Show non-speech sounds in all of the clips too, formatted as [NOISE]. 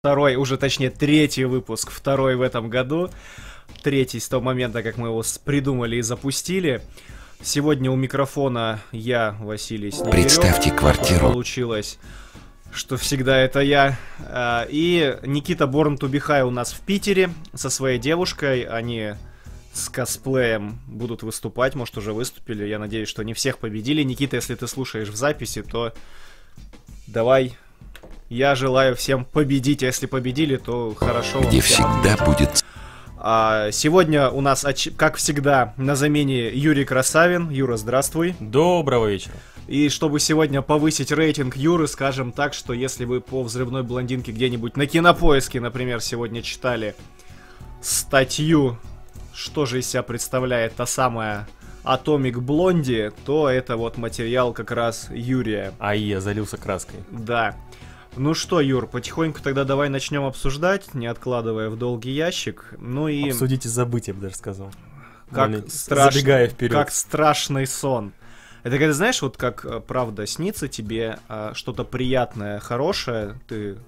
Второй, уже точнее третий выпуск, второй в этом году. Третий с того момента, как мы его придумали и запустили. Сегодня у микрофона я, Василий Снегирев. Представьте квартиру. Получилось, что всегда это я. А, и Никита Борн Тубихай у нас в Питере со своей девушкой. Они с косплеем будут выступать, может уже выступили. Я надеюсь, что не всех победили. Никита, если ты слушаешь в записи, то давай я желаю всем победить, а если победили, то хорошо. Где всегда будет... А, сегодня у нас, как всегда, на замене Юрий Красавин. Юра, здравствуй. Доброго вечера. И чтобы сегодня повысить рейтинг Юры, скажем так, что если вы по взрывной блондинке где-нибудь на кинопоиске, например, сегодня читали статью, что же из себя представляет та самая Атомик Блонди, то это вот материал как раз Юрия. А я залился краской. Да. Ну что, Юр, потихоньку тогда давай начнем обсуждать, не откладывая в долгий ящик. Ну и... Обсудить и забыть, я бы даже сказал. Как, страш... Забегая вперед. как страшный сон. Это когда, знаешь, вот как э, правда снится тебе а, что-то приятное, хорошее, ты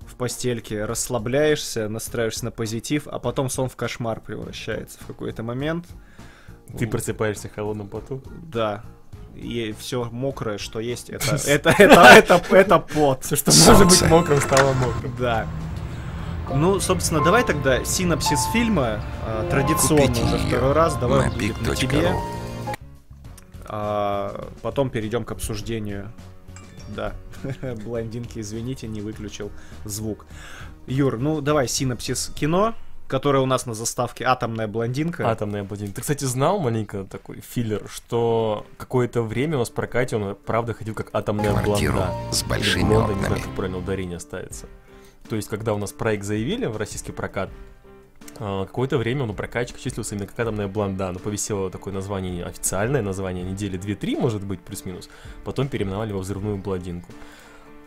в постельке расслабляешься, настраиваешься на позитив, а потом сон в кошмар превращается в какой-то момент. Ты просыпаешься в холодном поту? Да и все мокрое, что есть, это, [LAUGHS] это, это, это, это пот. Все, что может быть мокрым, стало мокрым. Да. Ну, собственно, давай тогда синапсис фильма, а, традиционно уже второй раз, давай будет на тебе. А, потом перейдем к обсуждению. Да, [LAUGHS] блондинки, извините, не выключил звук. Юр, ну давай синапсис кино которая у нас на заставке «Атомная блондинка». «Атомная блондинка». Ты, кстати, знал маленько такой филлер, что какое-то время у нас в прокате он, правда, ходил как «Атомная Квартиру блонда». с большими Блонда, окнами. не знаю, как правильно ударение ставится. То есть, когда у нас проект заявили в российский прокат, а, какое-то время он у прокатчика числился именно как «Атомная блонда», но повисело такое название, официальное название, недели 2-3, может быть, плюс-минус. Потом переименовали во «Взрывную блондинку».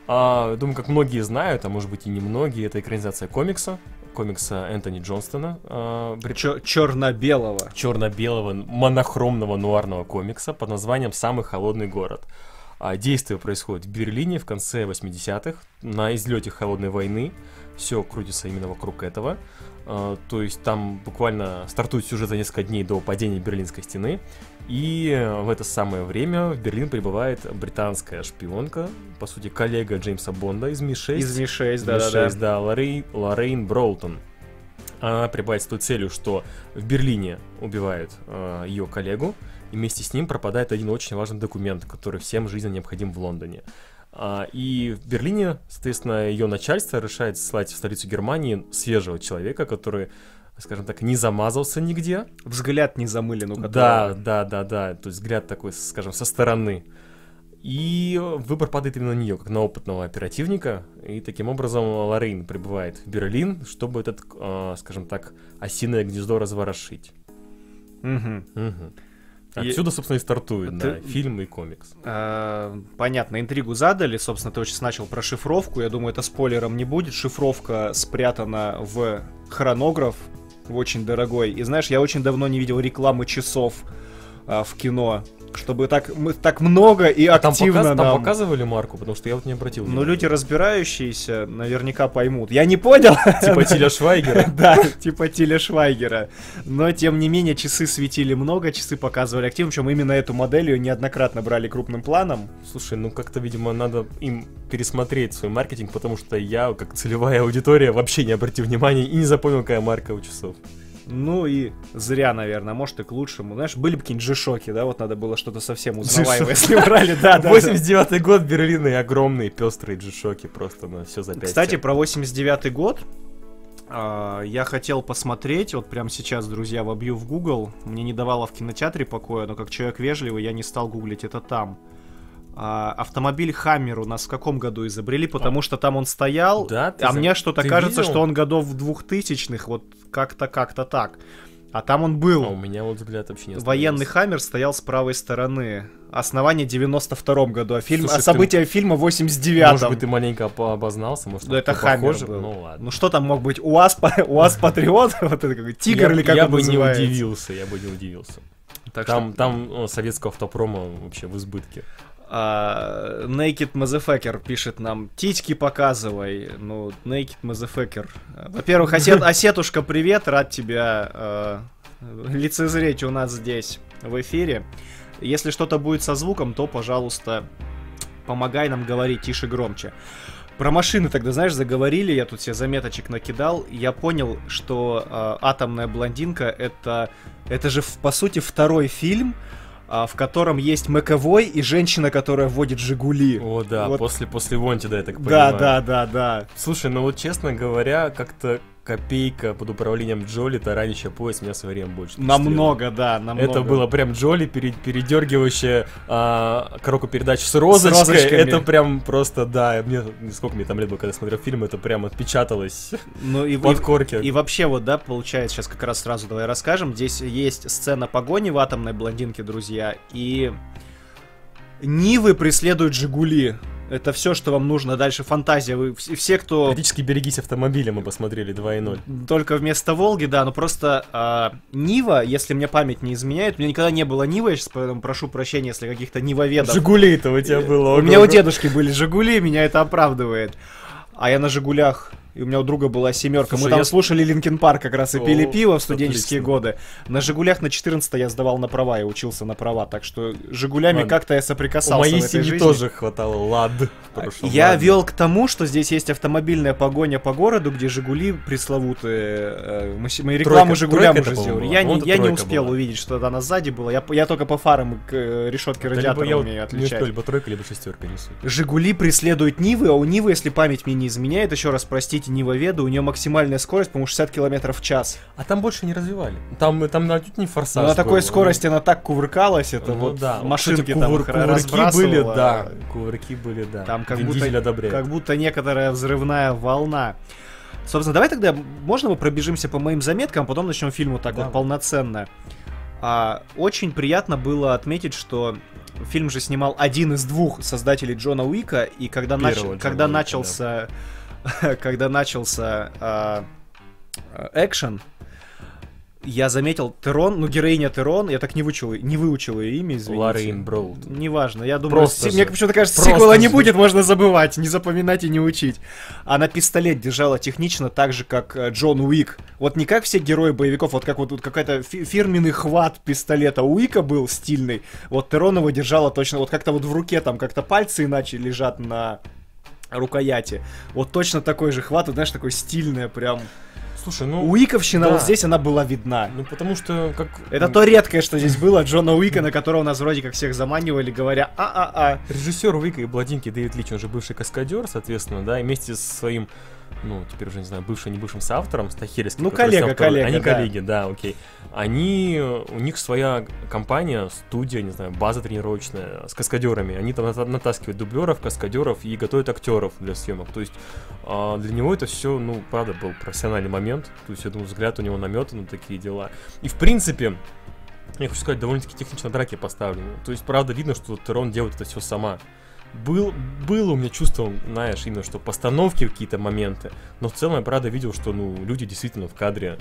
А, думаю, как многие знают, а может быть и не многие, это экранизация комикса, комикса Энтони Джонстона. Э, брит... Черно-белого. Черно-белого монохромного нуарного комикса под названием «Самый холодный город». А действие происходит в Берлине в конце 80-х, на излете холодной войны. Все крутится именно вокруг этого. А, то есть там буквально стартует сюжет за несколько дней до падения Берлинской стены. И в это самое время в Берлин прибывает британская шпионка, по сути, коллега Джеймса Бонда из Ми-6. Из Ми-6, да-да-да. Ми-6, да, Лоррейн, Лоррейн Броутон. Она прибывает с той целью, что в Берлине убивают э, ее коллегу, и вместе с ним пропадает один очень важный документ, который всем жизненно необходим в Лондоне. А, и в Берлине, соответственно, ее начальство решает слать в столицу Германии свежего человека, который скажем так, не замазался нигде. Взгляд не замылен у которого. Да, да, да, да. То есть взгляд такой, скажем, со стороны. И выбор падает именно на нее, как на опытного оперативника. И таким образом Лорейн прибывает в Берлин, чтобы этот, э, скажем так, осиное гнездо разворошить. Угу. Угу. Отсюда, собственно, и стартует, ты... да, фильм и комикс. А, понятно, интригу задали, собственно, ты очень начал про шифровку, я думаю, это спойлером не будет. Шифровка спрятана в хронограф, очень дорогой. И знаешь, я очень давно не видел рекламы часов а, в кино чтобы так, мы, так много и а активно там, показ, нам... там показывали марку, потому что я вот не обратил внимания. Ну, люди разбирающиеся наверняка поймут. Я не понял. [LAUGHS] Типа [LAUGHS] Тиля Швайгера. [LAUGHS] Да, типа Тиля Швайгера. Но, тем не менее, часы светили много, часы показывали активно, причем именно эту модель ее неоднократно брали крупным планом. Слушай, ну как-то, видимо, надо им пересмотреть свой маркетинг, потому что я, как целевая аудитория, вообще не обратил внимания и не запомнил, какая марка у часов. Ну и зря, наверное, может и к лучшему. Знаешь, были бы какие-нибудь G-шоки, да, вот надо было что-то совсем узнаваемое, если брали, да, да. 89-й год Берлина и огромные пестрые G-шоки просто на все за Кстати, про 89-й год а, я хотел посмотреть, вот прямо сейчас, друзья, вобью в Google. Мне не давало в кинотеатре покоя, но как человек вежливый, я не стал гуглить это там. А, автомобиль Хаммер у нас в каком году изобрели, потому что там он стоял, да, а за... мне что-то кажется, видел? что он годов в двухтысячных, вот как-то, как-то так. А там он был. А у меня вот взгляд вообще не Военный Хаммер стоял с правой стороны. Основание 92-м году, а, фильм, Слушай, а события ты... фильма 89-м. Может быть, ты маленько обознался, может, Да это Хаммер был. Ну ладно. Ну что там мог быть? УАЗ, [LAUGHS] УАЗ Патриот? [LAUGHS] Вот это какой Тигр или как Я бы не удивился, я бы не удивился. Там, там советского автопрома вообще в избытке. А, Naked Motherfucker пишет нам, титьки показывай. Ну, Naked Motherfucker. Во-первых, [LAUGHS] осет, Осетушка, привет, рад тебя э, лицезреть у нас здесь в эфире. Если что-то будет со звуком, то, пожалуйста, помогай нам говорить тише, громче. Про машины тогда, знаешь, заговорили, я тут себе заметочек накидал, я понял, что э, «Атомная блондинка» это, это же, по сути, второй фильм, в котором есть Маковой и женщина, которая водит «Жигули». О, да, Вот. после, после Вонти, да, я так Да, понимаю. да, да, да. Слушай, ну вот честно говоря, как-то копейка под управлением Джоли таранящая поезд меня в свое время больше. Намного, да, намного. Это было прям Джоли, пере- передергивающая а, коробку передач с розочкой. розочками. это прям просто, да, мне, сколько мне там лет было, когда я смотрел фильм, это прям отпечаталось Ну и, в и, подкорке. и вообще вот, да, получается, сейчас как раз сразу давай расскажем. Здесь есть сцена погони в атомной блондинке, друзья, и Нивы преследуют Жигули. Это все, что вам нужно. Дальше фантазия. Вы вс- все, кто Практически берегись автомобиля, мы посмотрели 2.0. только вместо Волги, да, но просто а, Нива, если мне память не изменяет, у меня никогда не было Нивы, я сейчас поэтому прошу прощения, если каких-то Нивоведов. Жигули-то у тебя было. У меня у дедушки были Жигули, меня это оправдывает. А я на Жигулях, и у меня у друга была семерка. Мы там я- слушали Linkin Park как раз и О, пили пиво в студенческие отлично. годы. На Жигулях на 14 я сдавал на права, я учился на права, так что Жигулями как-то я У соприкасался моей в этой семьи жизни. тоже хватало лад. Я ладно. вел к тому, что здесь есть автомобильная погоня по городу, где Жигули пресловутые. э, Мы, мы рекламу Тройка- Жигулям тройка уже сделали. Я, не, я не успел была. увидеть, что она сзади была. Я, я только по фарам и к э, решетке Да радиатора я умею не отличать. успел, либо тройка, либо шестерка несу. Жигули преследуют Нивы, а у Нивы, если память мне не изменяет, еще раз простите, Нива Веда, у нее максимальная скорость, по-моему, 60 км в час. А там больше не развивали. Там, там на чуть не форсаж. Но на такой был. скорости она так кувыркалась, это Ну вот да. машинки Кстати, там кувыр- их кувырки были, да. Кувырки были, да. Там как Вин будто, одобряет. как будто некоторая взрывная волна. Собственно, давай тогда, можно мы пробежимся по моим заметкам, а потом начнем фильм вот так Давай. вот полноценно. А, очень приятно было отметить, что фильм же снимал один из двух создателей Джона Уика, и когда, нач- Первого Джона когда Уика, начался, [LAUGHS] когда начался а, экшен, я заметил Терон, ну героиня Терон, я так не выучил, не выучил ее имя, извините. Лоррейн Броуд. Неважно, я думаю, Просто си- мне почему-то кажется, Просто сиквела не будет, можно забывать, не запоминать и не учить. Она пистолет держала технично так же, как э, Джон Уик. Вот не как все герои боевиков, вот как вот тут какой-то фи- фирменный хват пистолета Уика был стильный, вот Терон его держала точно, вот как-то вот в руке там как-то пальцы иначе лежат на рукояти. Вот точно такой же хват, вот, знаешь, такой стильный прям. Слушай, ну... Уиковщина да. вот здесь она была видна. Ну, потому что, как... Это то редкое, что здесь было, Джона Уика, на которого нас вроде как всех заманивали, говоря а-а-а. Режиссер Уика и Бладинки Дэвид Лич, он же бывший каскадер, соответственно, да, и вместе со своим, ну, теперь уже не знаю, бывшим, не бывшим соавтором, Стахельским. Ну, коллега, коллега, Они да. коллеги, да, окей. Они, у них своя компания, студия, не знаю, база тренировочная с каскадерами. Они там ната- натаскивают дублеров, каскадеров и готовят актеров для съемок. То есть а, для него это все, ну, правда, был профессиональный момент. То есть, я думаю, взгляд у него наметан на такие дела. И, в принципе, я хочу сказать, довольно-таки технично драки поставлены. То есть, правда, видно, что Терон делает это все сама. Был, было у меня чувство, знаешь, именно что постановки какие-то моменты, но в целом я правда видел, что ну люди действительно в кадре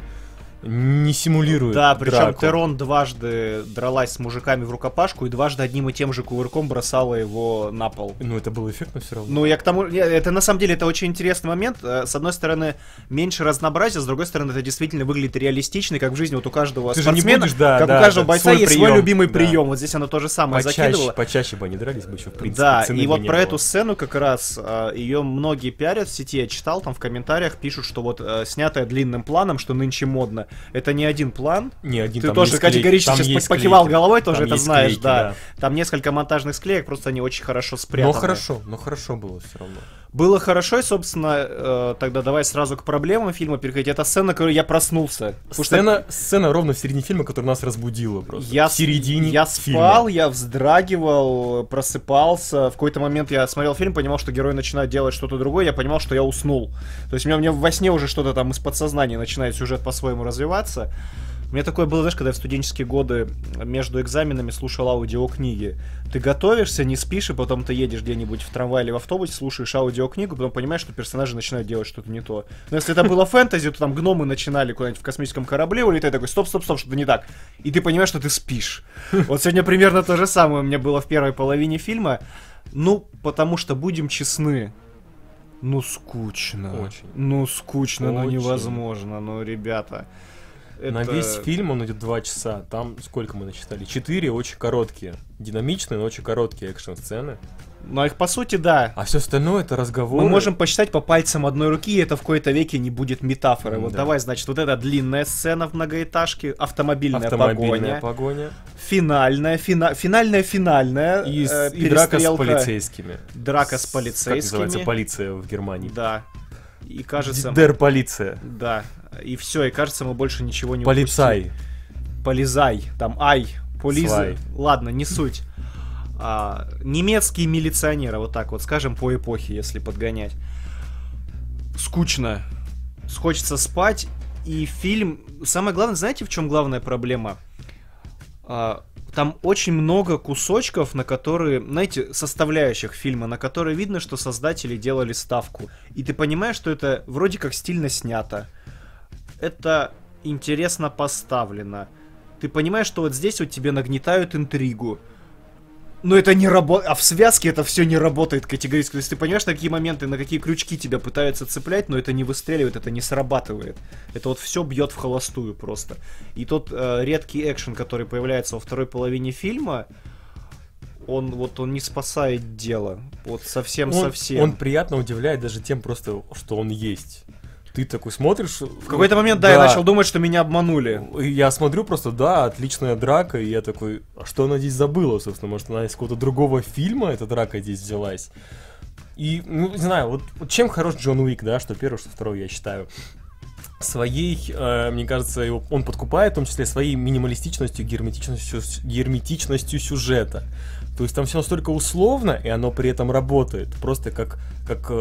не симулируют. Да, причем драку. Терон дважды дралась с мужиками в рукопашку и дважды одним и тем же кувырком бросала его на пол. Ну это было эффектно все равно. Ну, я к тому... Это на самом деле это очень интересный момент. Э, С одной стороны, меньше разнообразия, с другой стороны, это действительно выглядит реалистично, как в жизни вот у каждого Ты же не спортсмена, будешь, да, как да, у каждого да, бойца свой есть свой прием, любимый да. прием. Вот здесь она то же самое почаще, закидывала. почаще бы они дрались бы еще в принципе. Да, и вот про было. эту сцену как раз ее многие пиарят в сети, я читал там в комментариях, пишут, что вот э, снятая длинным планом, что нынче модно, это не один план. Не один Ты тоже клей- категорически там покивал клейки. головой, тоже Там это знаешь, клейки, да. Там несколько монтажных склеек, просто они очень хорошо спрятаны. Но хорошо, но хорошо было все равно. Было хорошо, и, собственно, э, тогда давай сразу к проблемам фильма переходить. Это сцена, которой я проснулся. Потому что Сцена, сцена ровно в середине фильма, которая нас разбудила просто. Я, в середине я фильма. спал, я вздрагивал, просыпался. В какой-то момент я смотрел фильм, понимал, что герой начинает делать что-то другое, я понимал, что я уснул. То есть у меня, у меня во сне уже что-то там из подсознания начинает сюжет по-своему развиваться. У меня такое было, знаешь, когда я в студенческие годы между экзаменами слушал аудиокниги. Ты готовишься, не спишь, и потом ты едешь где-нибудь в трамвае или в автобусе, слушаешь аудиокнигу, потом понимаешь, что персонажи начинают делать что-то не то. Но если это было фэнтези, то там гномы начинали куда-нибудь в космическом корабле улетать, такой, стоп, стоп, стоп, что-то не так. И ты понимаешь, что ты спишь. Вот сегодня примерно то же самое у меня было в первой половине фильма. Ну, потому что, будем честны, ну скучно. Очень. Ну скучно, ну Очень. невозможно, ну ребята. На это- весь фильм он идет два часа. Там сколько мы насчитали? Четыре очень короткие. Динамичные, но очень короткие экшн-сцены. Ну, а их по сути, да. А все остальное это разговоры. Мы можем посчитать по пальцам одной руки, и это в какой-то веке не будет метафоры. Вот Да. давай, значит, вот эта длинная сцена в многоэтажке, автомобильная, автомобильная погоня, погоня. финальная, фина- финальная, финальная, И, э, и драка с полицейскими. Драка с Как полицейскими. называется полиция в Германии? Да. И кажется... Дер полиция. Да. И все, и кажется, мы больше ничего не Полицай. упустили. Полизай. Там ай. Полизы. Свай. Ладно, не суть. А, немецкие милиционеры, вот так вот, скажем, по эпохе, если подгонять. Скучно. Хочется спать. И фильм... Самое главное, знаете, в чем главная проблема? А, там очень много кусочков, на которые, знаете, составляющих фильма, на которые видно, что создатели делали ставку. И ты понимаешь, что это вроде как стильно снято. Это интересно поставлено. Ты понимаешь, что вот здесь вот тебе нагнетают интригу. Но это не работает, а в связке это все не работает категорически. То есть ты понимаешь, на какие моменты, на какие крючки тебя пытаются цеплять, но это не выстреливает, это не срабатывает. Это вот все бьет в холостую просто. И тот э, редкий экшен, который появляется во второй половине фильма, он вот он не спасает дело. Вот совсем Он, совсем. он приятно удивляет даже тем просто, что он есть. Ты такой смотришь... В какой-то момент, да, я начал думать, что меня обманули. Я смотрю просто, да, отличная драка, и я такой, а что она здесь забыла, собственно, может, она из какого-то другого фильма, эта драка здесь взялась. И, ну, не знаю, вот, вот чем хорош Джон Уик, да, что первый, что второй, я считаю. Своей, э, мне кажется, его, он подкупает, в том числе своей минималистичностью, герметичностью, герметичностью сюжета. То есть там все настолько условно, и оно при этом работает. Просто как, как э,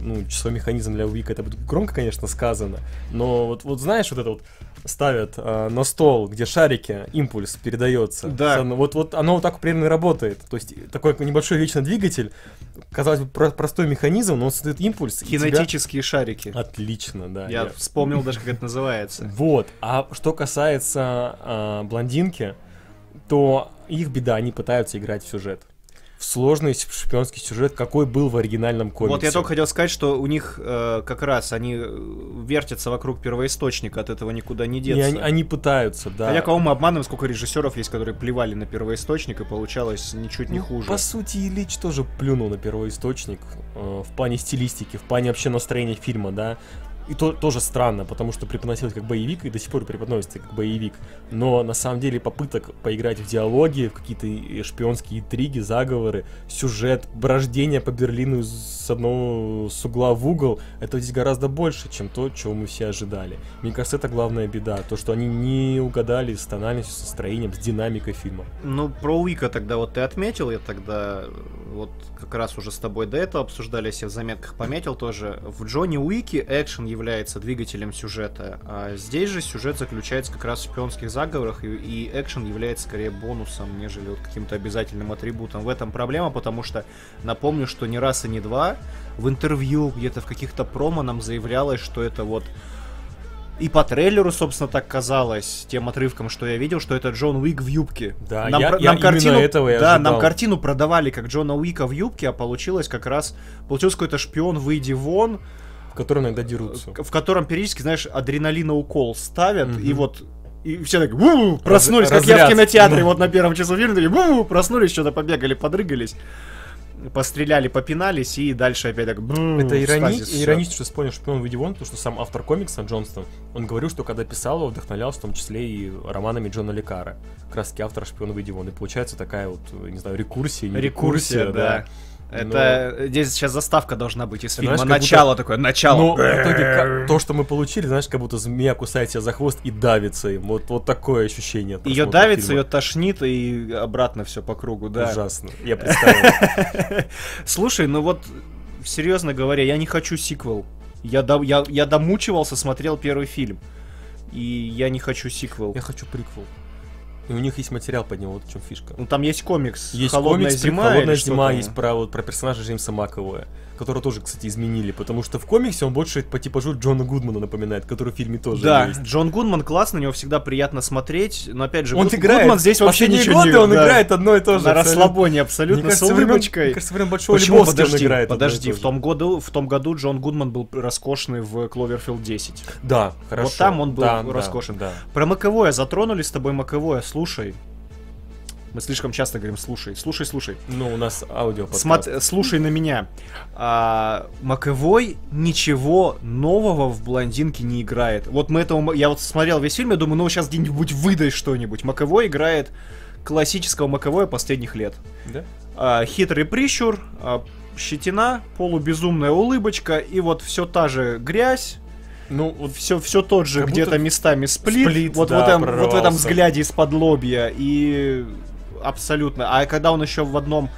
ну, часовой механизм для Уика. Это будет громко, конечно, сказано. Но вот, вот знаешь, вот это вот ставят э, на стол, где шарики, импульс передается. Да. Вот, вот оно вот так примерно работает. То есть такой небольшой вечный двигатель, казалось бы, про- простой механизм, но он создает импульс. и тебя- Кинетические шарики. Отлично, да. Я я- вспомнил даже, как это называется. вот. А что касается а, блондинки, то их беда, они пытаются играть в сюжет. В сложный шпионский сюжет, какой был в оригинальном комиксе. Вот я только хотел сказать, что у них э, как раз они э, вертятся вокруг первоисточника, от этого никуда не И деться. они, они пытаются, да. Хотя кого мы обманываем, сколько режиссеров есть, которые плевали на первоисточник, и получалось ничуть не Ну, хуже. По сути, Ильич тоже плюнул на первоисточник э, в плане стилистики, в плане вообще настроения фильма, да. И то тоже странно, потому что преподносилось как боевик и до сих пор преподносится как боевик. Но на самом деле попыток поиграть в диалоги, в какие-то шпионские интриги, заговоры, сюжет, брождение по Берлину с одного с угла в угол, это здесь гораздо больше, чем то, чего мы все ожидали. Мне кажется, это главная беда, то, что они не угадали с тональностью, с настроением, с динамикой фильма. Ну, про Уика тогда вот ты отметил, я тогда вот как раз уже с тобой до этого обсуждали, я себе в заметках пометил тоже. В Джонни Уике экшен является двигателем сюжета, а здесь же сюжет заключается как раз в шпионских заговорах, и, и экшен является скорее бонусом, нежели вот каким-то обязательным атрибутом. В этом проблема, потому что напомню, что не раз и не два в интервью, где-то в каких-то промо нам заявлялось, что это вот и по трейлеру, собственно, так казалось, тем отрывком, что я видел, что это Джон Уик в юбке. Да, нам, я- про- я нам именно картину, этого и да, ожидал. нам картину продавали как Джона Уика в юбке, а получилось как раз, получился какой-то шпион выйди вон, котором иногда дерутся. в котором периодически, знаешь, адреналина укол ставят, Мгм. и вот и все так «Ву!» проснулись, как я разряд. в кинотеатре, Да. вот на первом часу фильма, такие «Ву!» проснулись, что-то побегали, подрыгались, постреляли, попинались, и дальше опять так «Бррр», Это ирони... иронично, что вспомнил шпион выйди вон, потому что сам автор комикса Джонстон, он говорил, что когда писал его, вдохновлялся в том числе и романами Джона Лекара. Как раз таки автор шпион выйди вон. И получается такая вот, не знаю, рекурсия, не Рекурсия, да. Это здесь сейчас заставка должна быть из фильма. знаешь, начало такое, начало. Но в итоге то, что мы получили, знаешь, как будто змея кусает себя за хвост и давится им. Вот, вот такое ощущение. Ее давится, фильма. ее тошнит и обратно все по кругу, да. Ужасно. Я представил. [LAUGHS] Слушай, ну вот, серьезно говоря, я не хочу сиквел. Я, до- я, я домучивался, смотрел первый фильм. И я не хочу сиквел. Я хочу приквел. И у них есть материал под него, вот в чем фишка. Ну там есть комикс. Есть Холодная комикс, зима. «Холодная зима» есть про, вот, про персонажа Джеймса Макэвоя, которого тоже, кстати, изменили, потому что в комиксе он больше по типажу Джона Гудмана напоминает, который в фильме тоже Да, есть. Джон Гудман класс, на него всегда приятно смотреть, но опять же, Он Гуд- играет, Гудман здесь вообще ничего годы не он да, играет одно и то же. на расслабоне абсолютно Мне кажется, с времен- улыбочкой. Мне кажется, со времен Большого Почему? Лебовски он Подожди, играет. подожди, в том, году, в том году Джон Гудман был роскошный в Кловерфилд 10. Да, хорошо. там он был Да, да, роскошен. Да, Про Макэвоя затронули с тобой Макэвоя, слушай. Мы слишком часто говорим слушай, слушай, слушай. Ну, у нас аудио Смот- слушай на меня. А, Маковой ничего нового в блондинке не играет. Вот мы этого. Я вот смотрел весь фильм, я думаю, ну сейчас где-нибудь выдай что-нибудь. Маковой играет классического Маковое последних лет. Да? А, хитрый прищур, а, щетина, полубезумная улыбочка и вот все та же грязь. Ну, вот Все, все тот же, где-то местами сплит, сплит, вот, да, в этом, вот в этом взгляде из-под лобья, и абсолютно. А когда он еще в одном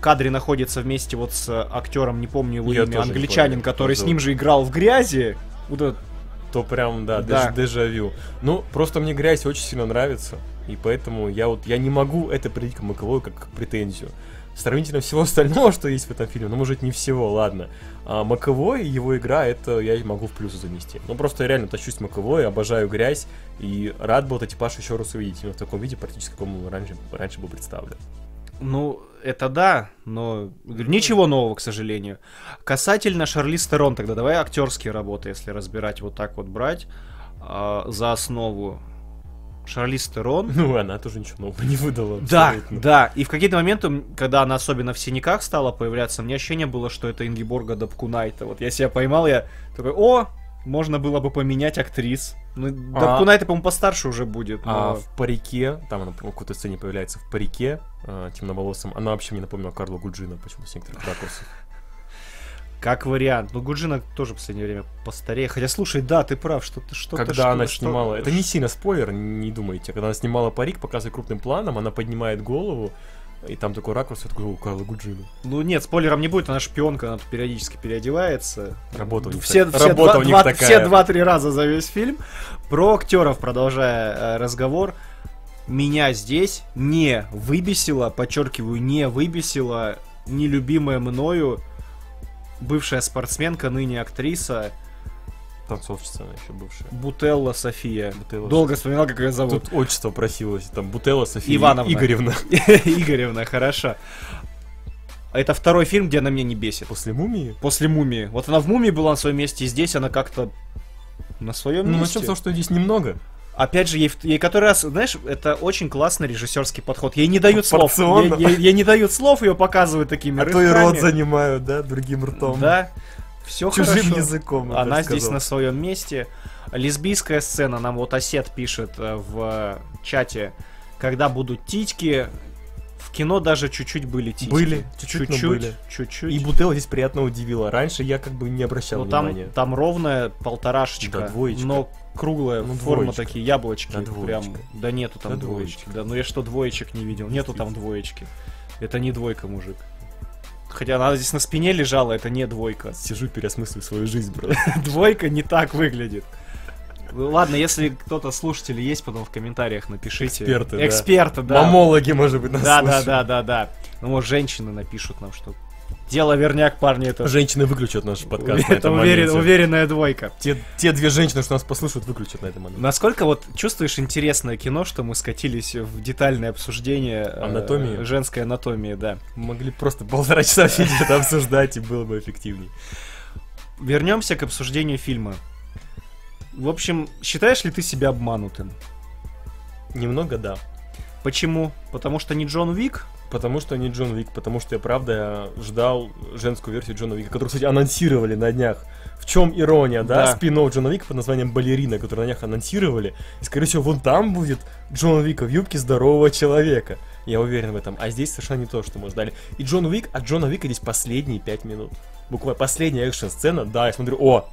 кадре находится вместе вот с актером, не помню его Я имя, англичанин, который с ним же играл в грязи, вот этот то прям, да, Да. деж- дежавю. Ну, просто мне грязь очень сильно нравится, и поэтому я вот, я не могу это определить к Маковою как претензию. Сравнительно всего [LAUGHS] остального, что есть в этом фильме, ну, может, не всего, ладно. А Маковой, его игра, это я могу в плюсы занести. Ну, просто я реально тащусь Маковой, обожаю грязь, и рад был этот типаж еще раз увидеть. Но в таком виде, практически, каком он раньше, раньше был представлен. Ну, это да, но ничего нового, к сожалению. Касательно Шарли Стерон, тогда давай актерские работы, если разбирать вот так вот брать а, за основу. Шарли Стерон. Ну, она тоже ничего нового не выдала. Да, абсолютно. да. И в какие-то моменты, когда она особенно в синяках стала появляться, мне ощущение было, что это Ингеборга Дабкунайта. Вот я себя поймал, я такой, о, можно было бы поменять актрис. Ну, А- Дабкунайта, по-моему, постарше уже будет. А но- в парике, там она по какой-то сцене появляется в парике э, темноволосым, она вообще мне напомнила Карла Гуджина почему-то с некоторых ракурсов. Как вариант. Ну, Гуджина тоже в последнее время постарее. Хотя, слушай, да, ты прав, что ты что-то... Когда что- она что- снимала, это не сильно спойлер, не думайте, когда она снимала парик, показывает крупным планом, она поднимает голову, и там такой ракурс, я такой, о, Карла Гуджина. Ну нет, спойлером не будет, она шпионка, она периодически переодевается. Работа у них все, так- все работа два- у них два- такая. все два-три раза за весь фильм. Про актеров, продолжая э, разговор, меня здесь не выбесило, подчеркиваю, не выбесила нелюбимая мною бывшая спортсменка, ныне актриса Танцовщица она еще бывшая. Бутелла София. Бутелла Долго вспоминал, как ее зовут. Тут отчество просилось, там Бутелла София Ивановна. Игоревна. [LAUGHS] Игоревна, хорошо. Это второй фильм, где она меня не бесит. После мумии? После мумии. Вот она в мумии была на своем месте, и здесь она как-то на своем Ну, месте. начнем с того, что здесь немного. Опять же, ей, ей который раз, знаешь, это очень классный режиссерский подход. Ей не дают слов. Ей, ей- ей не дают слов, ее показывают такими А то и рот занимают, да, другим ртом. Да, все Чужим хорошо. языком. Она здесь сказал. на своем месте. Лесбийская сцена, нам вот Осет пишет э, в чате, когда будут титьки, в кино даже чуть-чуть были титьки. Были, чуть-чуть, чуть-чуть, были. чуть-чуть. И Бутелла здесь приятно удивила. Раньше я как бы не обращал Ну там, внимания. там ровная полторашечка, Да, двоечка. но круглая Ну, форма двоечка. такие яблочки, Да, прям, да нету там Да, двоечки, да, ну я что двоечек не видел, нету там двоечки, это не двойка, мужик. Хотя она здесь на спине лежала, это не двойка. Сижу, переосмыслю свою жизнь, брат. [LAUGHS] Двойка не так выглядит. Ну, Ладно, если кто-то слушатели есть, потом в комментариях напишите. Эксперты. Эксперты, да. Мамологи, может быть, нас Да, да, да, да, да. Ну, может, женщины напишут нам, что дело верняк, парни, это, Женщины выключат наш подкаст на это этом уверен- моменте. уверенная двойка. Те, те две женщины, что нас послушают, выключат на этом моменте. Насколько вот чувствуешь интересное кино, что мы скатились в детальное обсуждение э, Анатомии? женской анатомии, да. Могли просто полтора часа сидеть это обсуждать, и было бы эффективнее. Вернемся к обсуждению фильма. В общем, считаешь ли ты себя обманутым? Немного да. Почему? Потому что не Джон Уик? Потому что не Джон Вик, потому что я правда ждал женскую версию Джона Вика, которую, кстати, анонсировали на днях. В чем ирония, да? Да. спин Джона Вика под названием Балерина, который на днях анонсировали. И, скорее всего, вон там будет Джон Вика в юбке здорового человека. Я уверен в этом. А здесь совершенно не то, что мы ждали. И Джон Уик, от Джона Вика здесь последние пять минут. Буквально последняя экшн-сцена. Да, я смотрю, о,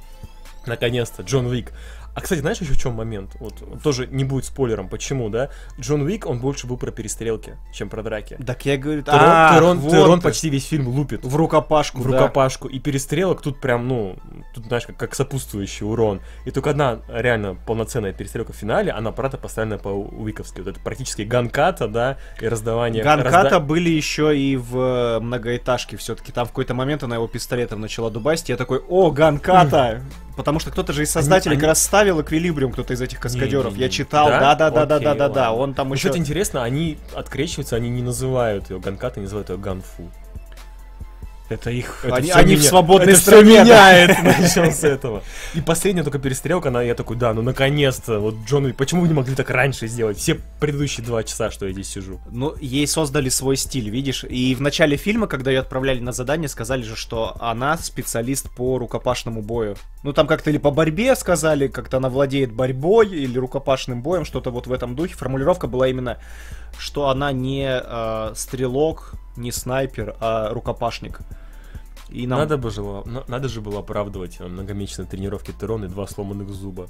наконец-то, Джон Уик. А, кстати, знаешь еще в чем момент? Вот тоже не будет спойлером. Почему, да? Джон Уик, он больше был про перестрелки, чем про драки. Так я говорю, Терон, а, Терон- вот Терон почти весь фильм лупит. в рукопашку, в да. рукопашку. И перестрелок тут прям, ну, тут, знаешь, как, как сопутствующий урон. И только одна реально полноценная перестрелка в финале, она, правда, поставлена по Уиковски. Вот это практически ганката, да, и раздавание... Ганката разда- были еще и в э, многоэтажке все-таки. Там в какой-то момент она его пистолетом начала дубасить. Я такой, о, Ганката! [LAUGHS] Потому что кто-то же из создателей они- как раз ставил эквилибриум, кто-то из этих каскадеров. Не-не-не. Я читал, Да? да-да-да-да-да-да. Окей, да ладно. Он там Ну, еще... Кстати, интересно, они открещиваются, они не называют ее ганкатой, называют ее ганфу. Это их... Это они всё они в меня- свободной это стране. меняет, [LAUGHS] начнем с [LAUGHS] этого. И последняя только перестрелка, она, я такой, да, ну наконец-то, вот Джон почему вы не могли так раньше сделать? Все предыдущие два часа, что я здесь сижу. Ну, ей создали свой стиль, видишь? И в начале фильма, когда ее отправляли на задание, сказали же, что она специалист по рукопашному бою. Ну, там как-то или по борьбе сказали, как-то она владеет борьбой или рукопашным боем, что-то вот в этом духе. Формулировка была именно, что она не э, стрелок, не снайпер, а рукопашник. И нам Надо, бы жило- на- надо же было оправдывать э, многомесячные тренировки Терон и два сломанных зуба.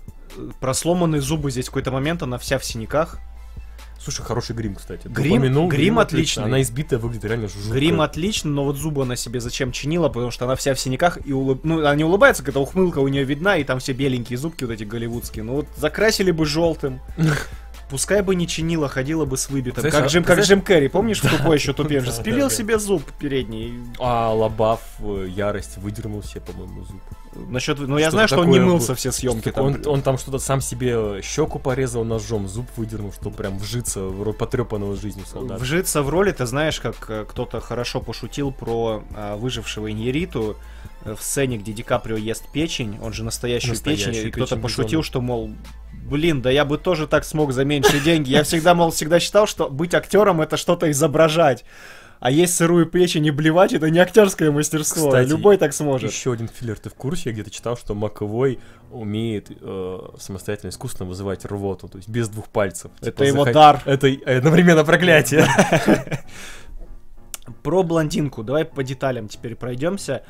про сломанные зубы здесь в какой-то момент, она вся в синяках. Слушай, хороший грим, кстати. Грим- упомянул, грим отличный. Она избитая выглядит реально жутко. Грим отлично, но вот зубы она себе зачем чинила, потому что она вся в синяках и улыб... Ну, она не улыбается, когда ухмылка у нее видна, и там все беленькие зубки вот эти голливудские. Ну вот закрасили бы желтым. [LAUGHS] Пускай бы не чинила, ходила бы с выбитым. Знаешь, как а- Джим, как знаешь- Джим Керри, помнишь, в тупой еще тупее же Да, спилил да, да. себе зуб передний. А Лобав э, ярость выдернул себе, по-моему, зуб. Насчет, ну я знаю, что он не мылся все съемки. Что Он, он там что-то сам себе щеку порезал ножом, зуб выдернул, чтобы прям вжиться в роль потрепанного жизнью солдата. Вжиться в роли, ты знаешь, как э, кто-то хорошо пошутил про а, выжившего Иньериту э, в сцене, где Ди Каприо ест печень, он же настоящую, Настоящую печень, и кто-то печень пошутил, что, мол, блин, да я бы тоже так смог за меньшие деньги. Я всегда, мол, всегда считал, что быть актером это что-то изображать. А есть сырую печень и блевать, это не актерское мастерство. Кстати, Любой так сможет. Еще один филлер, ты в курсе? Я где-то читал, что Маковой умеет э, самостоятельно, искусственно вызывать рвоту, то есть без двух пальцев. Это Типа, его захот- дар. Это одновременно проклятие. [LAUGHS] Про блондинку. Давай по деталям теперь пройдемся.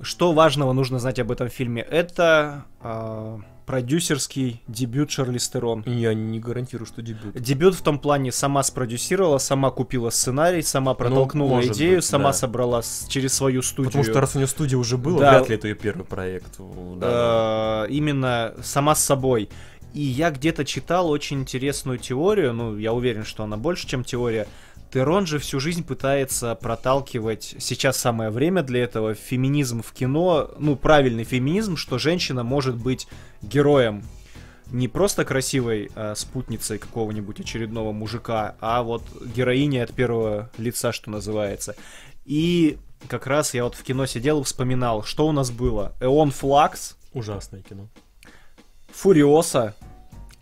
Что важного нужно знать об этом фильме? Это а, продюсерский дебют Шарли Стерон. Я не гарантирую, что дебют. Дебют в том плане сама спродюсировала, сама купила сценарий, сама протолкнула Ну, идею, быть, сама да. собрала с- через свою студию. Потому что раз у нее студия уже была, Да. вряд ли это ее первый проект. Да, э, именно сама с собой. И я где-то читал очень интересную теорию, ну, я уверен, что она больше, чем теория. Терон же всю жизнь пытается проталкивать, сейчас самое время для этого, феминизм в кино, ну, правильный феминизм, что женщина может быть героем. Не просто красивой э, спутницей какого-нибудь очередного мужика, а вот героиней от первого лица, что называется. И как раз я вот в кино сидел и вспоминал, что у нас было. Эон Флакс, Ужасное кино. Фуриоса,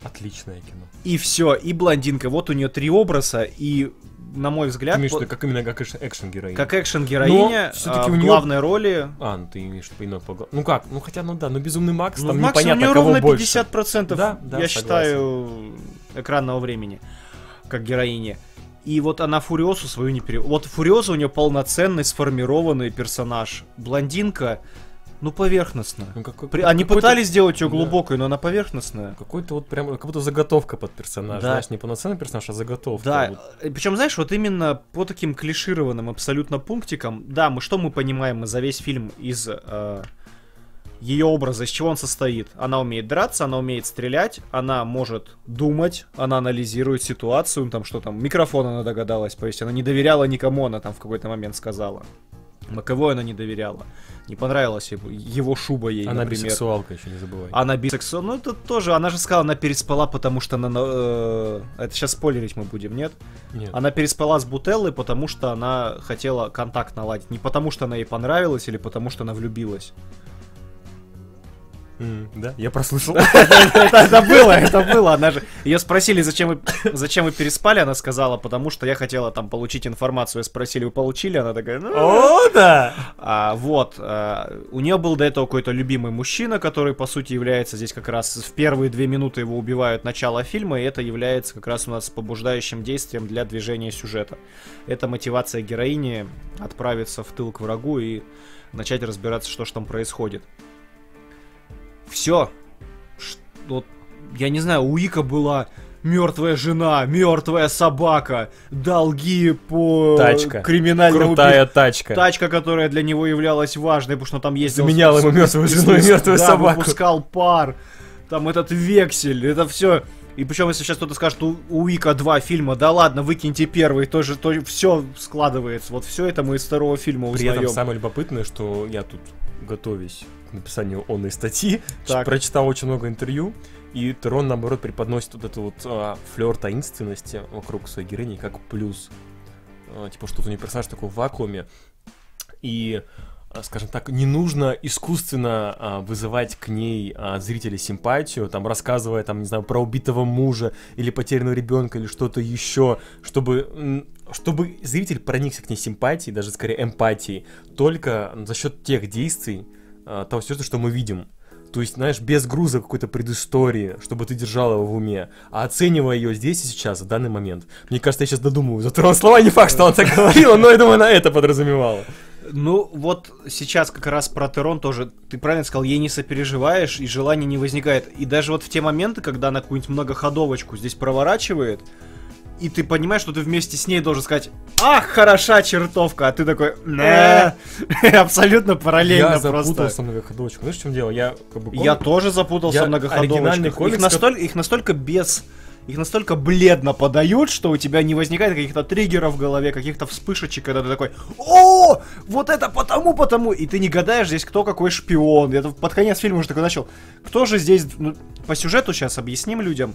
Отличное кино. и все, и блондинка. Вот у нее три образа, и, на мой Ты взгляд, имеешь в вот виду, как именно как экшен- экшен-героиня? как экшен-героиня, Но а, у в неё- главной роли... А, ну ты имеешь виду по Ну как? Ну хотя, ну да, ну Безумный Макс, Ну, там Макс, у непонятно, нее кого ровно больше. 50%, Да, да, я согласен. считаю, экранного времени, как героини. И вот она Фуриосу свою не пере... Вот Фуриоза у нее полноценный, сформированный персонаж. Блондинка, ну, поверхностно. Ну, какой- При- Они пытались сделать ее да. глубокой, но она поверхностная. Какой-то вот прям, как будто заготовка под персонажа. Да. Знаешь, не полноценный персонаж, а заготовка. Да, Вот. причем, знаешь, вот именно по таким клишированным абсолютно пунктикам, да, мы что мы понимаем мы за весь фильм из ее образа, из чего он состоит? Она умеет драться, она умеет стрелять, она может думать, она анализирует ситуацию, ну, там что там, микрофон она догадалась, то есть она не доверяла никому, она там в какой-то момент сказала. Маковой она не доверяла. Не понравилась его, его шуба ей, Она например. бисексуалка, еще не забывай. Она бисексуал. Ну, это тоже, она же сказала, она переспала, потому что она... э, Это сейчас спойлерить мы будем, нет? Нет. Она переспала с Бутеллой, потому что она хотела контакт наладить. Не потому что она ей понравилась или потому что она влюбилась. Да, я прослушал. [LAUGHS] Это было, это было. Она же... Ее спросили, зачем вы, зачем вы переспали, она сказала, потому что я хотела там получить информацию. Спросили, вы получили? Она такая, ну... О, да! А, вот, а, у нее был до этого какой-то любимый мужчина, который, по сути, является здесь как раз в первые две минуты его убивают начало фильма, и это является как раз у нас побуждающим действием для движения сюжета. Это мотивация героини отправиться в тыл к врагу и начать разбираться, что ж там происходит. Все. вот, я не знаю, у Ика была мертвая жена, мертвая собака, долги по Тачка. криминальному Крутая бис- тачка. Тачка, которая для него являлась важной, потому что там ездил... Заменяла с- ему мертвую жену и мертвую да, собаку. выпускал пар, там этот вексель, это все... И причем, если сейчас кто-то скажет, у, у Ика два фильма, да ладно, выкиньте первый, тоже, то все складывается. Вот все это мы из второго фильма При узнаем. этом самое любопытное, что я тут, готовясь к написанию онной статьи, Так. прочитал очень много интервью, и Терон, наоборот, преподносит вот эту вот а, флер таинственности вокруг своей героини как плюс. А, типа, что у нее персонаж такой в вакууме, и, а, скажем так, не нужно искусственно а, вызывать к ней а, зрителя симпатию, там, рассказывая, там, не знаю, про убитого мужа, или потерянного ребенка, или что-то еще, чтобы, чтобы зритель проникся к ней симпатией, даже скорее эмпатией, только за счет тех действий, того сюжета, что мы видим. То есть, знаешь, без груза какой-то предыстории, чтобы ты держал его в уме, а оценивая ее здесь и сейчас, в данный момент. Мне кажется, я сейчас додумываю. Зато слова не факт, что он так говорил, но я думаю, на это подразумевало. Ну, вот сейчас как раз про Терон тоже, ты правильно сказал, ей не сопереживаешь, и желания не возникает. И даже вот в те моменты, когда она какую-нибудь многоходовочку здесь проворачивает, и ты понимаешь, что ты вместе с ней должен сказать «Ах, хороша чертовка!» А ты такой. [LAUGHS] Абсолютно параллельно Я просто. запутался в многоходовочку. Знаешь, в чем дело? Я как бы... Я тоже запутался Я в многоходовочках. Их, комикс, настоль- их настолько без... Их настолько бледно подают, что у тебя не возникает каких-то триггеров в голове, каких-то вспышечек, когда ты такой «О, вот это потому, потому!» И ты не гадаешь здесь, кто какой шпион. Я под конец фильма уже такой начал. Кто же здесь... ну, по сюжету сейчас объясним людям.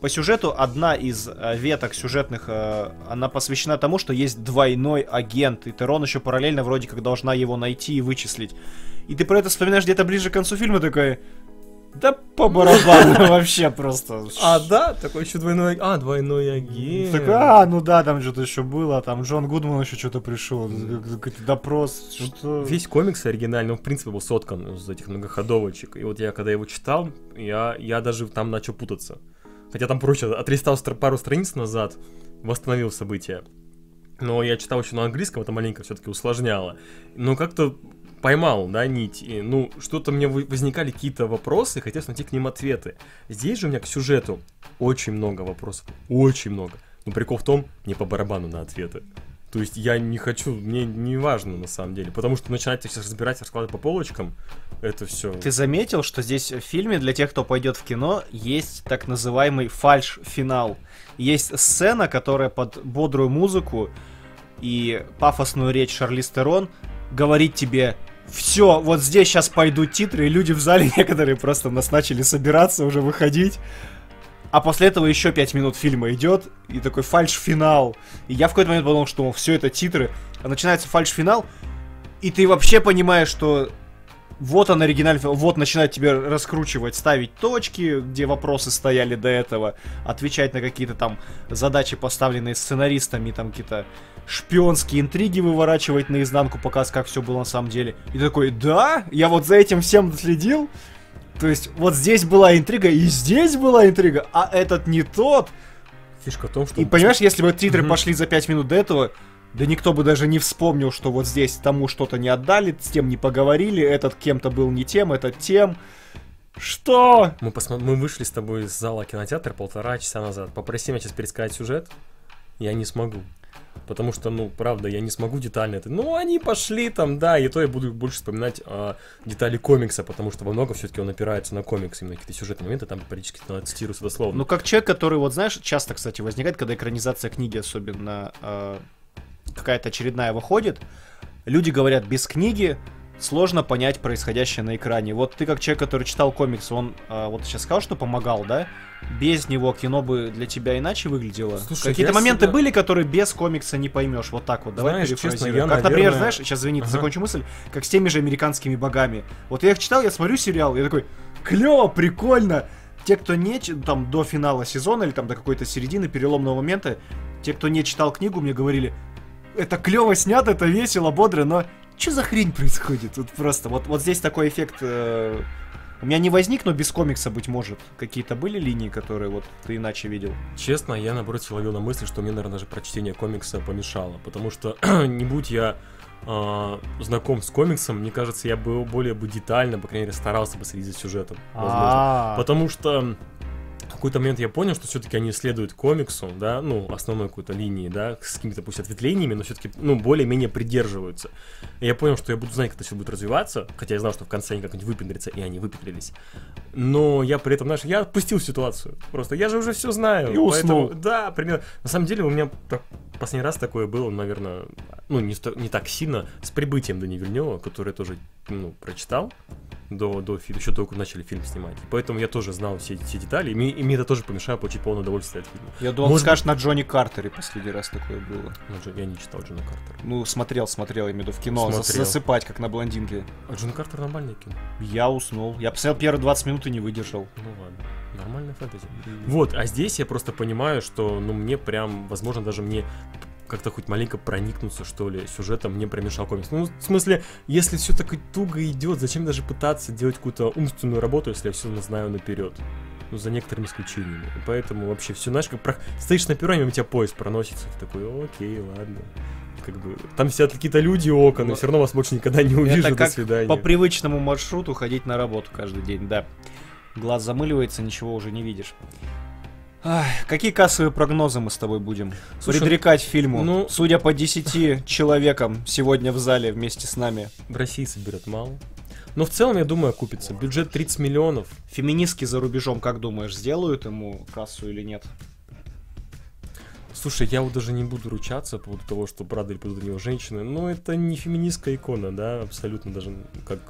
По сюжету одна из э, веток сюжетных, э, она посвящена тому, что есть двойной агент, и Терон еще параллельно вроде как должна его найти и вычислить. И ты про это вспоминаешь где-то ближе к концу фильма, такой... Да по барабану [LAUGHS] вообще просто. А, да? Такой еще двойной... А, двойной агент. Такой, а, ну да, там что-то еще было, там Джон Гудман еще что-то пришел, какой-то допрос, что... Весь комикс оригинальный, он, в принципе, был соткан из этих многоходовочек. И вот я, когда его читал, я, я даже там начал путаться. Хотя там проще, отлистал стр- пару страниц назад, восстановил события. Но я читал еще на английском, это маленько все-таки усложняло. Но как-то поймал, да, нить. И, ну, что-то мне возникали какие-то вопросы, хотелось найти к ним ответы. Здесь же у меня к сюжету очень много вопросов. Очень много. Но прикол в том, не по барабану на ответы. То есть я не хочу, мне не важно на самом деле, потому что начинать их сейчас разбирать, раскладывать по полочкам, это все. Ты заметил, что здесь в фильме, для тех, кто пойдет в кино, есть так называемый фальш-финал. Есть сцена, которая под бодрую музыку и пафосную речь Шарлиз Терон говорит тебе все, вот здесь сейчас пойдут титры, и люди в зале [LAUGHS] некоторые просто нас начали собираться, уже выходить. А после этого еще пять минут фильма идет, и такой фальш-финал. И я в какой-то момент подумал, что все это титры. А начинается фальш-финал, и ты вообще понимаешь, что вот он оригинальный вот начинает тебе раскручивать, ставить точки, где вопросы стояли до этого, отвечать на какие-то там задачи, поставленные сценаристами, там какие-то шпионские интриги выворачивать наизнанку, показ, как все было на самом деле. И такой, да, я вот за этим всем следил. То есть вот здесь была интрига, и здесь была интрига, а этот не тот. Фишка в том, что... И понимаешь, если бы титры Мгм. пошли за 5 минут до этого, да никто бы даже не вспомнил, что вот здесь тому что-то не отдали, с тем не поговорили, этот кем-то был не тем, этот тем. Что? Мы, посмо- мы вышли с тобой из зала кинотеатра полтора часа назад. Попроси меня сейчас пересказать сюжет. Я не смогу. Потому что, ну, правда, я не смогу детально это. Ну, они пошли там, да, и то я буду больше вспоминать а, детали комикса, потому что во многом все-таки он опирается на комикс, именно какие-то сюжетные моменты там практически цитируются дословно. Ну, как человек, который, вот знаешь, часто, кстати, возникает, когда экранизация книги особенно э, какая-то очередная выходит, люди говорят, без книги сложно понять происходящее на экране. Вот ты как человек, который читал комикс, он э, вот сейчас сказал, что помогал, да? Без него кино бы для тебя иначе выглядело. Какие-то моменты всегда- были, которые без комикса не поймешь. Вот так вот. Давай Знаешь, честно, я, как, например, наверное- знаешь, сейчас извини, Ага. закончу мысль, как с теми же американскими богами. Вот я их читал, я смотрю сериал, я такой, клево, прикольно. Те, кто не, там, до финала сезона или там до какой-то середины переломного момента, те, кто не читал книгу, мне говорили, это клево снято, это весело, бодро, но что за хрень происходит? Вот просто, вот, вот здесь такой эффект э, у меня не возник, но без комикса, быть может. Какие-то были линии, которые вот ты иначе видел? Честно, я наоборот ловил на мысли, что мне, наверное, даже прочтение комикса помешало. Потому что [CLEARS THROAT] не будь я а, знаком с комиксом, мне кажется, я бы более бы детально, по крайней мере, старался бы следить за сюжетом. Возможно. А, Потому что какой-то момент я понял, что все-таки они следуют комиксу, да, ну, основной какой-то линии, да, с какими-то пусть ответвлениями, но все-таки, ну, более-менее придерживаются. И я понял, что я буду знать, как это все будет развиваться, хотя я знал, что в конце они как-нибудь выпендрятся, и они выпендрились. Но я при этом, знаешь, я отпустил ситуацию. Просто я же уже все знаю. И уснул. поэтому- да, примерно. На самом деле у меня так- последний раз такое было, наверное, ну, не, не так сильно, с прибытием Дани Вильнева, который тоже, ну, прочитал до, до фильма, еще только начали фильм снимать. И поэтому я тоже знал все, все детали, и мне, и мне это тоже помешало получить полное удовольствие от фильма. Я думал, Может скажешь, на Джонни Картере последний раз такое было. Ну, я не читал Джона Картера. Ну, смотрел, смотрел, я имею в виду в кино, Смотрел. засыпать, как на блондинке. А Джон Картер нормальное кино. Я уснул. Я посмотрел первые 20 минут и не выдержал. Ну ладно, нормальная фэнтези. Вот, а здесь я просто понимаю, что, ну, мне прям, возможно, даже мне как-то хоть маленько проникнуться, что ли, сюжетом мне промешал комикс. Ну, в смысле, если все так и туго идет, зачем даже пытаться делать какую-то умственную работу, если я все знаю наперед? Ну, за некоторыми исключениями. И поэтому вообще все, знаешь, как про- стоишь на перроне, мимо тебя поезд проносится, ты такой, окей, ладно. Как бы, там сидят какие-то люди у окон, Ну, все равно вас больше никогда не увижу, Это до как свидания. по привычному маршруту ходить на работу каждый день, да. Глаз замыливается, ничего уже не видишь. Ах, какие кассовые прогнозы мы с тобой будем Слушай, предрекать фильму? ну- Судя по 10 человекам сегодня в зале вместе с нами. В России соберет мало. Но в целом, я думаю, окупится. Бюджет 30 миллионов. Феминистки за рубежом, как думаешь, сделают ему кассу или нет? Слушай, я вот даже не буду ручаться по поводу того, что правда или будут у него женщины, но это не феминистская икона, да, абсолютно даже как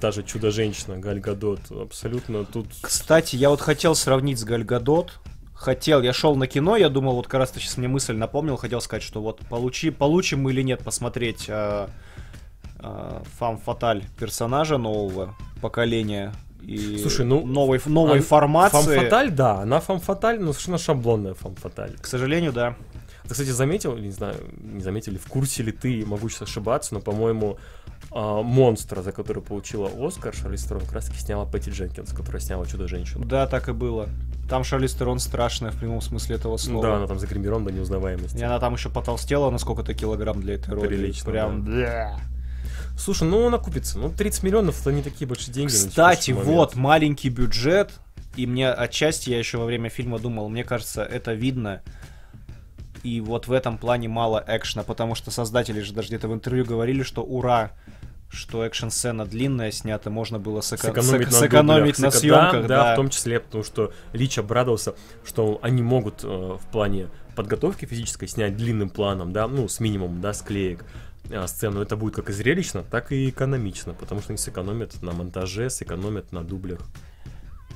та же чудо-женщина Галь Гадот, абсолютно тут... Кстати, я вот хотел сравнить с Гальгадот. Хотел, я шел на кино, я думал, вот как раз ты сейчас мне мысль напомнил, хотел сказать, что вот получи, получим мы или нет посмотреть э, э, Фам Фаталь персонажа нового поколения и Слушай, ну, новой, новой а- формации. Фам-фаталь, да, она фам-фаталь, но совершенно шаблонная фам-фаталь. К сожалению, да. Ты, кстати, заметил, не знаю, не заметили, в курсе ли ты, могу сейчас ошибаться, но, по-моему, монстра, за который получила Оскар, Шарлиз Терон, как раз таки сняла Пэтти Дженкинс, которая сняла «Чудо-женщину». Да, так и было. Там Шарлиз Терон страшная в прямом смысле этого слова. Да, она там загримирована до неузнаваемости. И она там еще потолстела на сколько-то килограмм для этой роли. Прилично, Прям, да. Слушай, ну он окупится. Ну, 30 миллионов это не такие большие деньги. Кстати, вот маленький бюджет, и мне отчасти я еще во время фильма думал, мне кажется, это видно. И вот в этом плане мало экшена, потому что создатели же даже где-то в интервью говорили, что ура, что экшн-сцена длинная снята, можно было сэко- сэкономить, сэк- на, сэкономить дублях. на съемках, да, да. в том числе, потому что Лич обрадовался, что они могут э, в плане подготовки физической снять длинным планом, да, ну, с минимумом, да, склеек э, сцену. Это будет как и зрелищно, так и экономично, потому что они сэкономят на монтаже, сэкономят на дублях.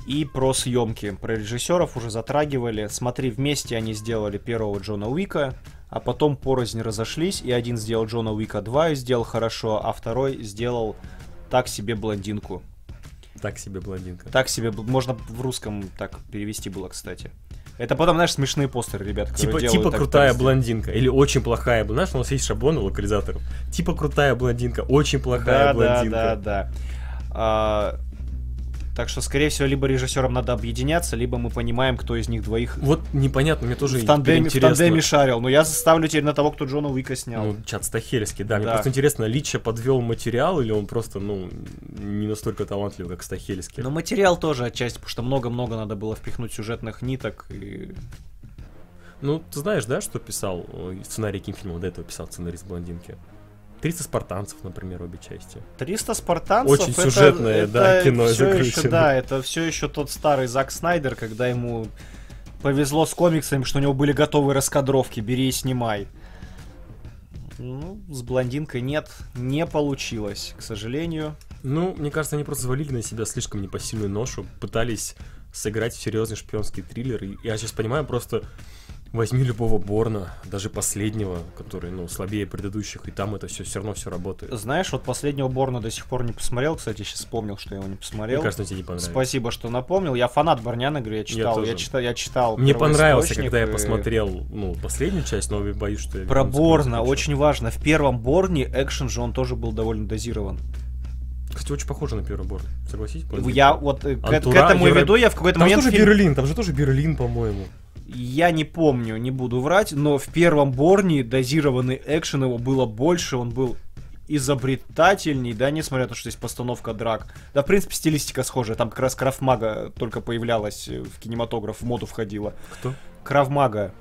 И про съемки. Про режиссеров уже затрагивали. Смотри, вместе они сделали первого Джона Уика, а потом порознь разошлись, и один сделал Джона Уика 2 и сделал хорошо, а второй сделал так себе блондинку. Так себе блондинка. Так себе, можно в русском так перевести было, кстати. Это потом, знаешь, смешные постеры, ребят, Типа, типа так- крутая так блондинка или очень плохая. Знаешь, у нас есть шаблоны локализаторов. Типа крутая блондинка, очень плохая Да, да, блондинка. да, да. А, так что, скорее всего, либо режиссерам надо объединяться, либо мы понимаем, кто из них двоих Вот непонятно, мне тоже в тандеме, в тандеме шарил. Но я ставлю теперь на того, кто Джона Уика снял. Ну, чат Стахельский, да. Мне Да. просто интересно, Лича подвел материал или он просто, ну, не настолько талантлив, как Стахельский. Но материал тоже отчасти, потому что много-много надо было впихнуть сюжетных ниток. И... Ну, ты знаешь, да, что писал э, сценарий кинофильма, до этого писал сценарист блондинки? 300 спартанцев, например, обе части. 300 спартанцев. Очень это- сюжетное, да, это кино всё еще. Да, это все еще тот старый Зак Снайдер, когда ему повезло с комиксами, что у него были готовые раскадровки, бери и снимай. Ну, с блондинкой нет, не получилось, к сожалению. Ну, мне кажется, они просто завалили на себя слишком непосильную ношу, пытались сыграть в серьезный шпионский триллер. И я сейчас понимаю, просто возьми любого Борна, даже последнего, который, ну, слабее предыдущих, и там это все все равно все работает. Знаешь, вот последнего Борна до сих пор не посмотрел, кстати, сейчас вспомнил, что я его не посмотрел. Мне кажется, тебе не понравилось. Спасибо, что напомнил. Я фанат Барняна, говорю, я читал, я, тоже. читал, я читал. Мне понравился, когда я и- посмотрел, ну, последнюю часть, но боюсь, что я Про Борна очень важно. В первом Борне экшен же он тоже был довольно дозирован. Кстати, очень похоже на первый Борн, согласитесь? Я вот э, к, к этому Евро- веду, я в какой-то Там же момент тоже фильм- Берлин, там же тоже Берлин, по-моему. Я не помню, не буду врать, но в первом Борне дозированный экшен его было больше, он был изобретательней, да, несмотря на то, что здесь постановка драк. Да, в принципе, стилистика схожая. Там как раз Крафмага только появлялась э, в кинематограф, в моду входила. Кто? Кравмага.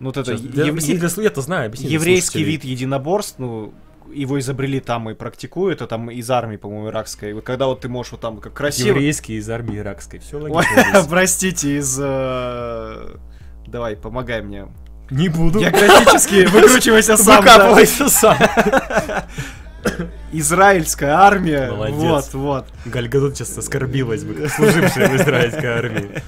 Ну, вот это Сейчас, да, ев- объясни для я-то знаю, объясни для еврейский вид единоборств, ну, его изобрели там и практикуют, это там из армии, по-моему, иракской. Вот когда вот ты можешь вот там как красиво... Еврейский из армии иракской. Все логично. [LAUGHS] Простите, из... э, Давай, помогай мне. Не буду. Географически [LAUGHS] выкручивайся сам. Выкапывайся сам. [LAUGHS] Израильская армия. Молодец. Вот, вот. Гальгадот сейчас оскорбилась бы, служившая в израильской армии.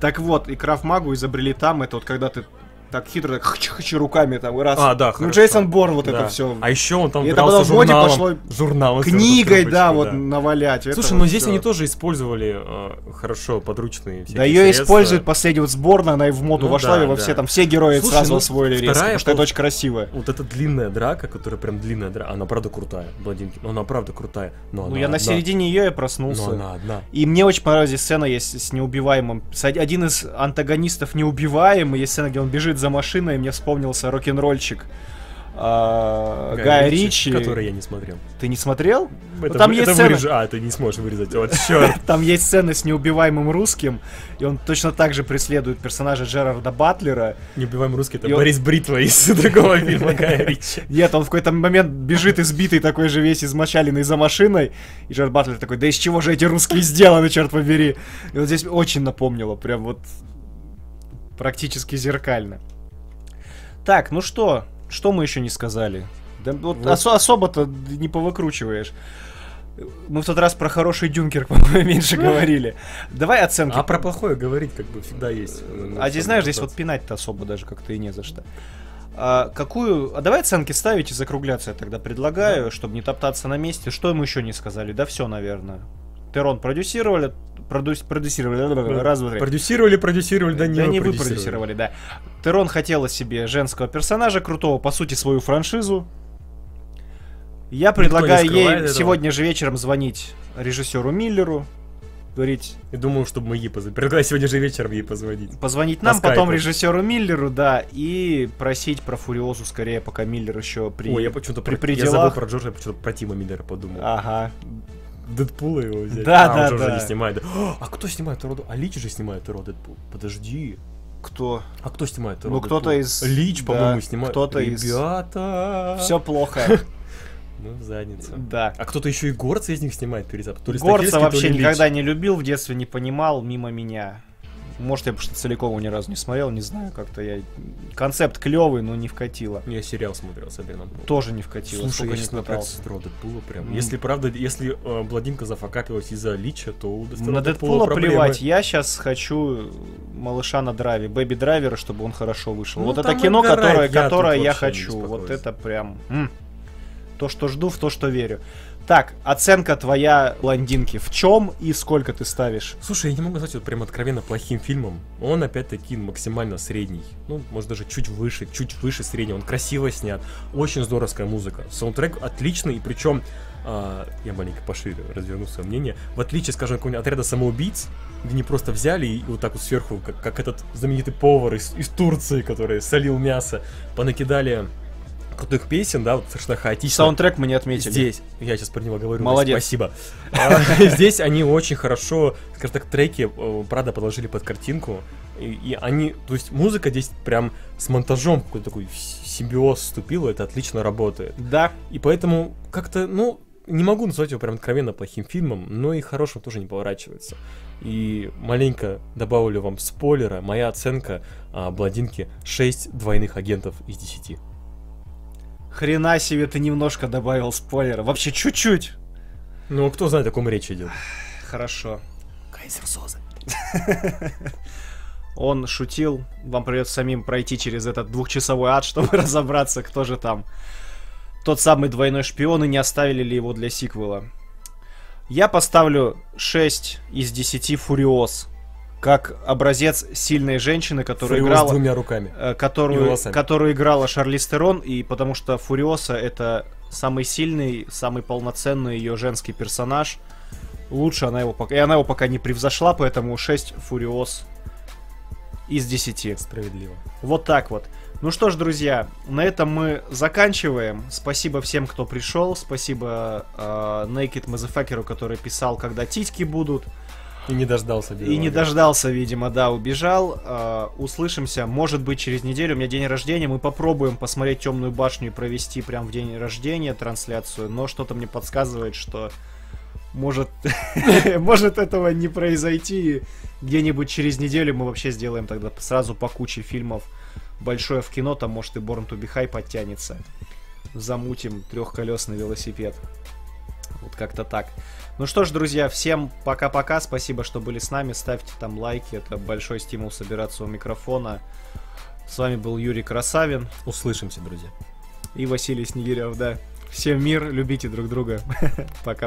Так вот, и Крафмагу изобрели там, это вот когда ты так хитро так хч-хч руками там и раз. А, да, Ну, хорошо. Джейсон Борн вот это Да. все. А еще он там И это потом журналом. пошло журналом Книгой, да, вот навалять. Это Слушай, вот но здесь всё. они тоже использовали э, хорошо подручные всякие Да ее средства. используют последний вот сборно, она и в моду Ну вошла, да, и во да. все там, все герои Слушай, сразу ну, освоили резко, потому что это очень красиво. Вот эта длинная драка, которая прям длинная драка, она правда крутая, Бладинки. Ну она правда крутая. Но Ну, я на одна. середине ее я Но проснулся. она одна. И мне очень понравилась сцена есть с неубиваемым. Один из антагонистов неубиваемый, есть сцена, где он бежит за машиной, и мне вспомнился рок-н-ролльщик а, Гая Ричи. Который я не смотрел. Ты не смотрел? Это, там вы- есть это сцена- вырежу- А, ты не сможешь вырезать. Вот, черт. [LAUGHS] Там есть сцена с неубиваемым русским, и он точно так же преследует персонажа Джерарда Батлера. Неубиваемый русский, это И он- Борис Бритва из [LAUGHS] другого фильма Гая [LAUGHS] Ричи. Нет, он в какой-то момент бежит избитый такой же весь измочаленный за машиной, и Джерард Батлер такой, да из чего же эти русские сделаны, черт побери. И вот здесь очень напомнило, прям вот практически зеркально. Так, ну что, что мы еще не сказали? Да вот Вот. осо- особо-то не повыкручиваешь. Мы в тот раз про хороший Дюнкерк, [LAUGHS] по-моему, меньше говорили. Давай оценки. А про плохое говорить как бы всегда есть. А здесь, знаешь, здесь вот пинать-то особо даже как-то и не за что. А, какую... А давай оценки ставить и закругляться я тогда предлагаю, чтобы не топтаться на месте. Что мы еще не сказали? Да все, наверное. Терон продюсировали, продюс- продюсировали, раз, два, три. Продюсировали, продюсировали, да не Да не вы продюсировали. да. Терон хотела себе женского персонажа крутого, по сути, свою франшизу. Я предлагаю ей этого. сегодня же вечером звонить режиссеру Миллеру, говорить, И думаю, чтобы мы ей позвонили. Предлагаю сегодня же вечером ей позвонить. позвонить По нам, потом скайпу. режиссеру Миллеру, да, и просить про Фуриозу скорее, пока Миллер еще при... Ой, я почему-то при про... Я пределах. забыл про Джорджа, я почему-то про Тима Миллера подумал. Ага. Дэдпула его взять. Да, а, да, уже да. не снимает. О, А кто снимает Роду? А Лич же снимает Ро Дэдпул. Подожди. Кто? А кто снимает Ро Ну, кто-то из- Лич, да, по-моему, снимает. кто-то из- Ребята. Все плохо. [LAUGHS] Ну, в задницу. Да. А кто-то еще и Горца из них снимает перезапуск. То ли Горца вообще то ли Лич. никогда не любил, в детстве не понимал, мимо меня. Может, я просто целиком его ни разу не смотрел, не знаю, как-то я... Концепт клевый, но не вкатило. Я сериал смотрел с Аберном. Тоже не вкатило, Слушай, сколько я не пытался. с Ро Дэдпула прям. М. Если правда, если э, Бладинка зафакапилась из-за Лича, то у На Дэдпула плевать, я сейчас хочу малыша на драйве, Бэби Драйвера, чтобы он хорошо вышел. Ну, вот это кино, которое, я которое я хочу. Вот это прям... м. То, что жду, в то, что верю. Так, оценка твоя блондинки в чем и сколько ты ставишь? Слушай, я не могу назвать его прям откровенно плохим фильмом. Он опять-таки максимально средний. Ну, может даже чуть выше, чуть выше среднего. Он красиво снят. Очень здоровская музыка. Саундтрек отличный, и причем а, я маленько пошире разверну свое мнение. В отличие, скажем, какого-нибудь отряда самоубийц, где не просто взяли и вот так вот сверху, как, как этот знаменитый повар из, из Турции, который солил мясо, понакидали крутых песен, да, вот совершенно хаотично. Саундтрек мы не отметили. Здесь, я сейчас про него говорю, Молодец. спасибо. [LAUGHS] А, Здесь они очень хорошо, скажем так, треки, э, правда, подложили под картинку. И, и они, то есть музыка здесь прям с монтажом какой-то такой симбиоз вступила, это отлично работает. Да, И поэтому как-то, ну, не могу назвать его прям откровенно плохим фильмом, но и хорошим тоже не поворачивается. И маленько добавлю вам спойлера, моя оценка а, Бладинки 6 двойных агентов из 10. Хрена себе ты немножко добавил спойлера. Вообще чуть-чуть. Ну, кто знает, о ком речь идет. Хорошо. Кайзер Соза. [LAUGHS] Он шутил, вам придется самим пройти через этот двухчасовой ад, [LAUGHS] чтобы разобраться, кто же там. Тот самый двойной шпион, и не оставили ли его для сиквела. Я поставлю 6 из 10 Фуриоз. Как образец сильной женщины, которая Фуриоз играла... двумя руками. э, которую, которую играла Шарлиз Терон, и потому что Фуриоса это самый сильный, самый полноценный ее женский персонаж. Лучше она его пока... И она его пока не превзошла, поэтому 6 Фуриоз из 10. Справедливо. Вот так вот. Ну что ж, друзья, на этом мы заканчиваем. Спасибо всем, кто пришел. Спасибо э, Naked Motherfucker, который писал, когда титьки будут. И не дождался. И не дождался, видимо, да, убежал. Э, услышимся, может быть, через неделю. У меня день рождения. Мы попробуем посмотреть Темную башню и провести прям в день рождения трансляцию. Но что-то мне подсказывает, что может, [LAUGHS] может этого не произойти. Где-нибудь через неделю мы вообще сделаем тогда сразу по куче фильмов большое в кино, там может и Born to be High подтянется. Замутим трехколесный велосипед. Вот как-то так. Ну что ж, друзья, всем пока-пока. Спасибо, что были с нами. Ставьте там лайки. Это большой стимул собираться у микрофона. С вами был Юрий Красавин Услышимся, друзья. и Василий Снегирев, да. Всем мир, любите друг друга. [LAUGHS] Пока.